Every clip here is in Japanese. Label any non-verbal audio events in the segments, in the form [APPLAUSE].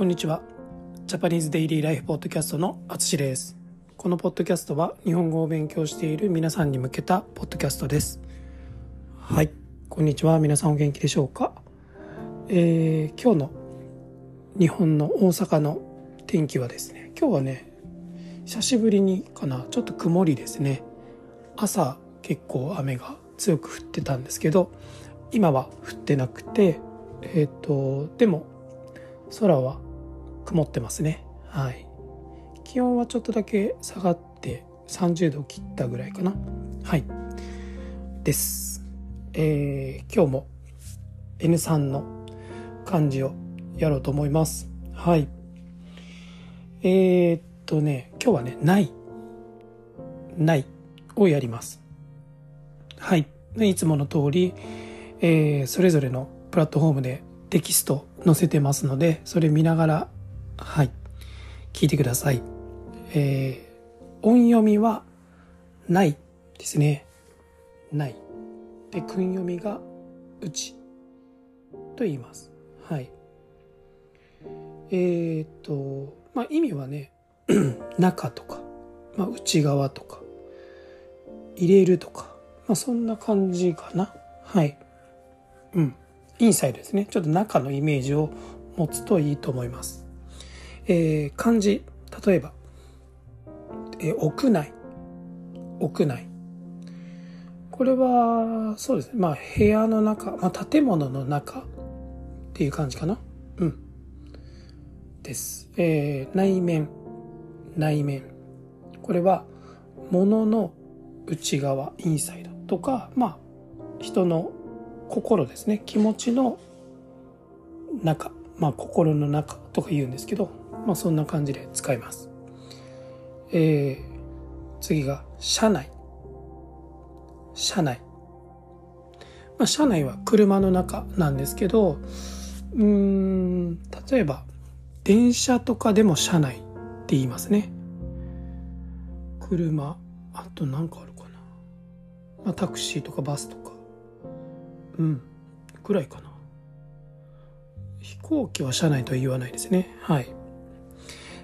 こんにちは。ジャパニーズデイリーライフポッドキャストのあつしです。このポッドキャストは日本語を勉強している皆さんに向けたポッドキャストです。はい。こんにちは。皆さんお元気でしょうか？えー、今日の日本の大阪の天気はですね、今日はね、久しぶりにかな、ちょっと曇りですね。朝結構雨が強く降ってたんですけど、今は降ってなくて、えっ、ー、と、でも空は曇ってますね。はい。気温はちょっとだけ下がって30度を切ったぐらいかな。はい。です。えー、今日も N3 の漢字をやろうと思います。はい。えー、っとね、今日はね、ない。ないをやります。はい。いつもの通り、えー、それぞれのプラットフォームでテキスト載せてますので、それ見ながら、はい、聞いてください。えー、音読みは、ないですね。ない。で、訓読みが、うちと言います。はい。えー、っと、まあ意味はね、[CLEARS THROAT] 中とか、まあ内側とか、入れるとか、まあそんな感じかな。はい。うん。インサイドですね。ちょっと中のイメージを持つといいと思います。えー、漢字、例えば、えー、屋内、屋内。これは、そうですね。まあ、部屋の中、まあ、建物の中っていう感じかな。うん。です。えー、内面、内面。これは、物の内側、インサイドとか、まあ、人の心ですね気持ちの中まあ心の中とか言うんですけどまあそんな感じで使います。えー、次が車内。車内。まあ車内は車の中なんですけどうーん例えば電車とかでも車内って言いますね。車あと何かあるかな、まあ、タクシーとかバスとか。うんぐらいかな。飛行機は車内とは言わないですね。はい。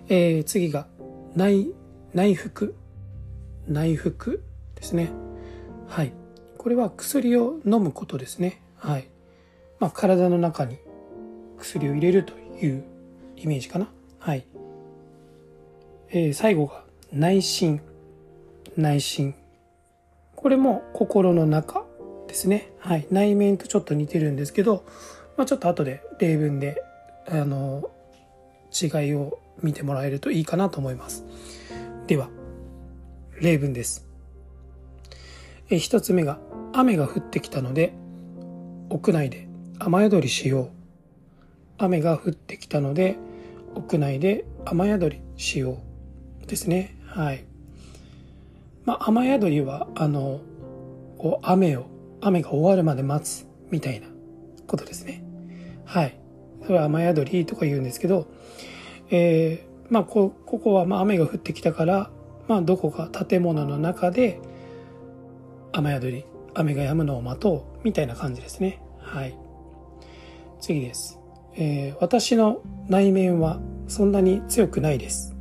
えー、次が内内服。内服ですね。はい。これは薬を飲むことですね。はい。まあ体の中に薬を入れるというイメージかな。はい、えー、最後が内心。内心。これも心の中ですね。はい。内面とちょっと似てるんですけど、まあ、ちょっと後で例文で、あの、違いを見てもらえるといいかなと思います。では、例文です。え一つ目が、雨が降ってきたので、屋内で雨宿りしよう。雨が降ってきたので、屋内で雨宿りしよう。ですね。はい。まあ、雨宿りは、あの、こう、雨を雨が終わるまで待つみたいなことですね。はい。それは雨宿りとか言うんですけど、えー、まあこ、ここはまあ雨が降ってきたから、まあどこか建物の中で雨宿り、雨が止むのを待とうみたいな感じですね。はい。次です。えー、私の内面はそんなに強くないです。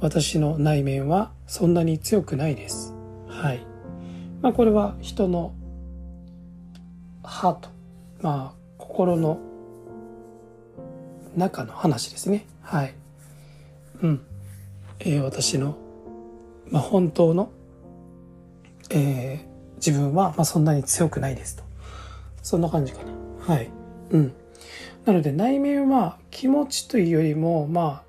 私の内面はそんなに強くないです。はい。まあこれは人のハート、まあ、心の中の話ですね。はい。うん。えー、私の、まあ、本当の、えー、自分は、まあ、そんなに強くないですと。そんな感じかな。はい。うん。なので、内面は気持ちというよりも、ま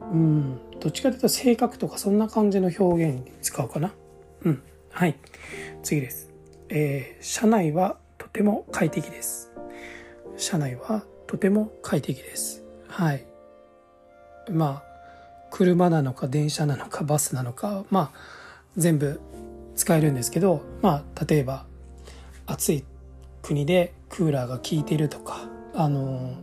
あ、うん、どっちかというと性格とかそんな感じの表現に使うかな。うん。はい。次です。えー、車内はとても快適です。車内はとても快適です。はい。まあ、車なのか電車なのかバスなのか、まあ、全部使えるんですけど、まあ、例えば、暑い国でクーラーが効いてるとか、あの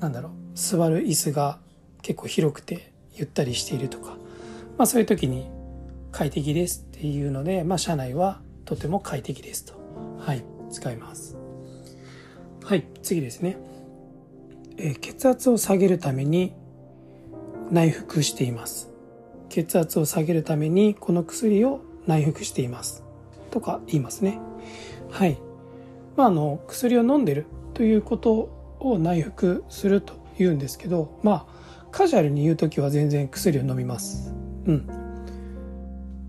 なんだろう、座る椅子が結構広くてゆったりしているとか、まあそういう時に快適ですっていうので、まあ車内はとても快適ですと。はい、使います。はい、次ですね。えー、血圧を下げるために内服しています。血圧を下げるためにこの薬を内服しています。とか言いますね。はい。まああの薬を飲んでるということを内服すると言うんですけどまあカジュアルに言う時は全然薬を飲みます。うん。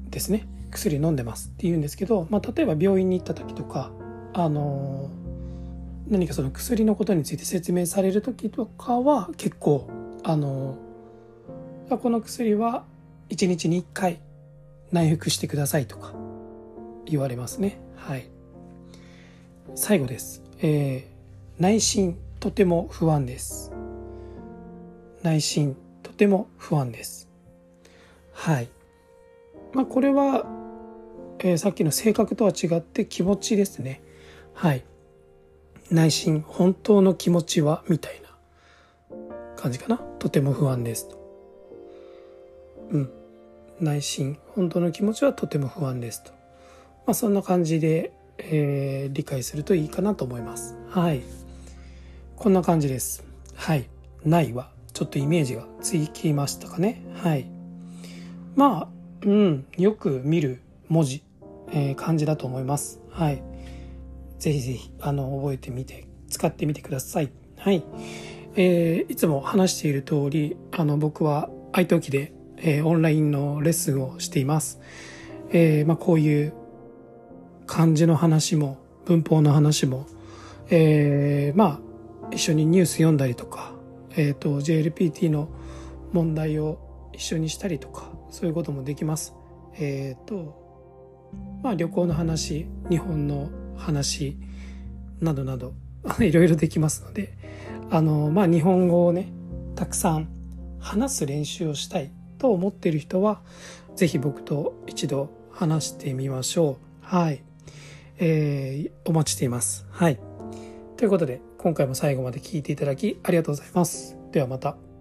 ですね。薬飲んでますって言うんですけど、まあ、例えば病院に行った時とかあの何かその薬のことについて説明される時とかは結構あのこの薬は1日に1回内服してくださいとか言われますね。はい。最後です、えー、内心とても不安です。内心とても不安です。はい。まあこれは、えー、さっきの性格とは違って気持ちですね。はい。内心本当の気持ちはみたいな感じかな。とても不安です。とうん。内心本当の気持ちはとても不安ですと。まあそんな感じで、えー、理解するといいかなと思います。はい。こんな感じです。はい。ないはちょっとイメージがつきましたかね。はい。まあうん。よく見る文字、えー、漢字だと思います。はい。ぜひぜひ、あの、覚えてみて、使ってみてください。はい。えー、いつも話している通り、あの、僕は愛登記で、えー、オンラインのレッスンをしています。えー、まあ、こういう漢字の話も、文法の話も、えー、まあ、一緒にニュース読んだりとか、えっ、ー、と、JLPT の問題を一緒にしたりとか、そういうこともできます。えっ、ー、と、まあ、旅行の話、日本の話などなど [LAUGHS] いろいろできますのであのまあ日本語をねたくさん話す練習をしたいと思っている人は是非僕と一度話してみましょう。はい。えー、お待ちしています。はい。ということで今回も最後まで聞いていただきありがとうございます。ではまた。